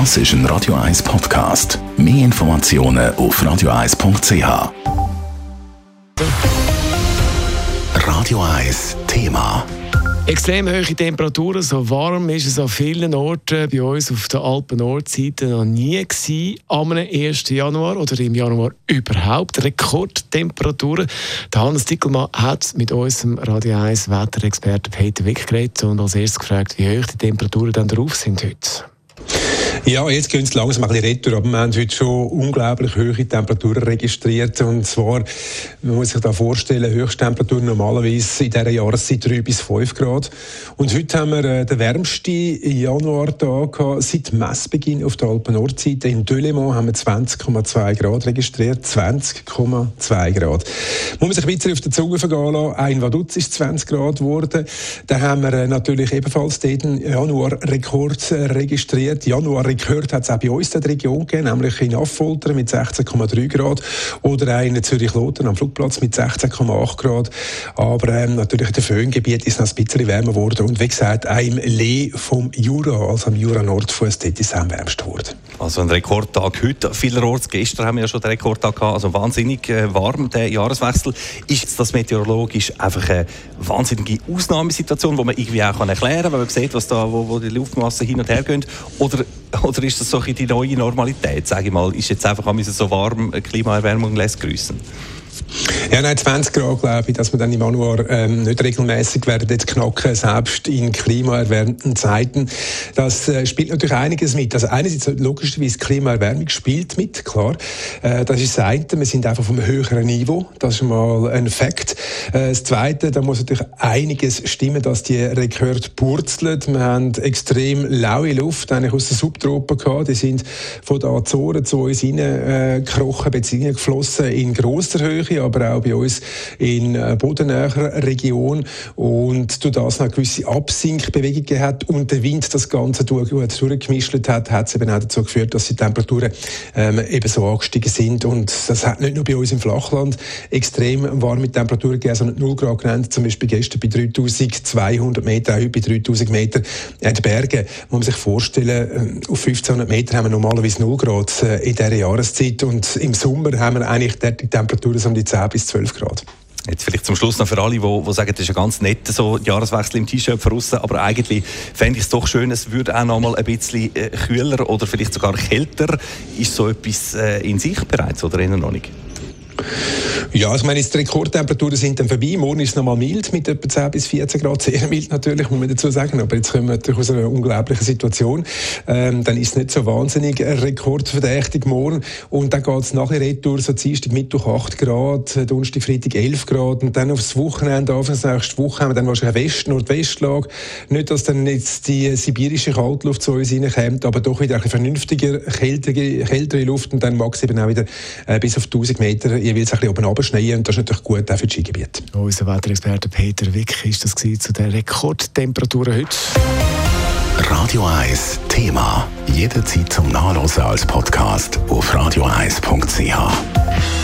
Das ist ein Radio 1 Podcast. Mehr Informationen auf radio1.ch. Radio 1 Thema. Extrem hohe Temperaturen, so warm ist es an vielen Orten bei uns auf der Alpen-Nordseite noch nie gewesen, am 1. Januar oder im Januar überhaupt. Rekordtemperaturen. Der Hannes Dickelmann hat mit unserem Radio 1 Wetterexperten Peter Wick geredet und als erstes gefragt, wie hoch die Temperaturen dann drauf sind heute. Ja, jetzt gehen es langsam ein bisschen retour, aber wir haben heute schon unglaublich hohe Temperaturen registriert. Und zwar, man muss sich da vorstellen, Höchsttemperaturen normalerweise in dieser Jahreszeit 3 bis 5 Grad. Und heute haben wir äh, den wärmsten Januartag seit Messbeginn auf der Alpen-Nordseite. In Delemont haben wir 20,2 Grad registriert. 20,2 Grad. Muss man sich ein bisschen auf der Zunge vergehen lassen. Ein Vaduz ist 20 Grad geworden. Dann haben wir äh, natürlich ebenfalls den Januar-Rekord äh, registriert. Januar gehört hat es auch bei uns in der Region gegeben, nämlich in Affoltern mit 16,3 Grad oder einen Zürich-Lothar am Flugplatz mit 16,8 Grad. Aber ähm, natürlich in den Föhngebiet ist es noch ein bisschen wärmer geworden. Und wie gesagt, auch im Lee vom Jura, also am Jura-Nordfuss, dort ist es am wärmsten geworden. Also ein Rekordtag heute. Vielerorts, gestern haben wir ja schon den Rekordtag gehabt, also wahnsinnig äh, warm, der Jahreswechsel. Ist das meteorologisch einfach eine wahnsinnige Ausnahmesituation, die man irgendwie auch erklären kann, wenn man sieht, was da, wo, wo die Luftmassen hin und her gehen? Oder oder ist das so die neue Normalität, sage ich mal? Ist jetzt einfach so warm, Klimaerwärmung lässt grüßen? Ja, nein, 20 Grad glaube ich, dass wir dann im Januar ähm, nicht regelmäßig werden jetzt knacken, selbst in klimaerwärmten Zeiten. Das äh, spielt natürlich einiges mit. Also einerseits logischerweise Klimaerwärmung spielt mit, klar. Äh, das ist das eine. Wir sind einfach vom höheren Niveau. Das ist mal ein Fakt. Äh, das zweite, da muss natürlich einiges stimmen, dass die Rekord purzelt. Wir haben extrem laue Luft, eigentlich aus den Subtropen gehabt. Die sind von den Azoren zu uns hineingekrochen, bzw. geflossen in grosser Höhe aber auch bei uns in äh, bodennäher Region und durch das noch gewisse Absinkbewegungen hat und der Wind das Ganze durch, durchgemischt hat, hat es eben auch dazu geführt, dass die Temperaturen ähm, eben so angestiegen sind und das hat nicht nur bei uns im Flachland extrem warme Temperaturen gegeben, sondern 0 Grad genannt, zum Beispiel gestern bei 3200 Meter, heute bei 3000 Meter in den Bergen, muss man sich vorstellen, äh, auf 1500 Meter haben wir normalerweise 0 Grad äh, in dieser Jahreszeit und im Sommer haben wir eigentlich die Temperaturen so um die 10 bis 12 Grad. Jetzt vielleicht zum Schluss noch für alle, die, sagen, das ist ein ganz netter so Jahreswechsel im T-Shirt draussen, aber eigentlich fände ich es doch schön, es würde auch noch mal ein bisschen äh, kühler oder vielleicht sogar kälter. Ist so etwas äh, in sich bereits oder noch nicht? Ja, ich meine, die Rekordtemperaturen sind dann vorbei. Morgen ist es nochmal mild mit etwa 10 bis 14 Grad. Sehr mild natürlich, muss man dazu sagen. Aber jetzt kommen wir natürlich aus einer unglaublichen Situation. Ähm, dann ist es nicht so wahnsinnig rekordverdächtig morgen. Und dann geht es nachher retour, so Dienstag, Mittwoch 8 Grad, Donnerstag, Freitag 11 Grad. Und dann aufs Wochenende, das nächste Woche haben wir dann wahrscheinlich eine West-, Nordwestlage. Nicht, dass dann jetzt die sibirische Kaltluft zu uns reinkommt, aber doch wieder eine vernünftige, kältere, kältere Luft. Und dann mag es eben auch wieder äh, bis auf 1000 Meter jeweils ein bisschen oben runterschneien und das ist natürlich gut auch für das Skigebiet. Unser Wetterexperte Peter Wick ist das zu den Rekordtemperaturen heute. Radio 1 Thema. Jederzeit zum Nachlesen als Podcast auf radio1.ch.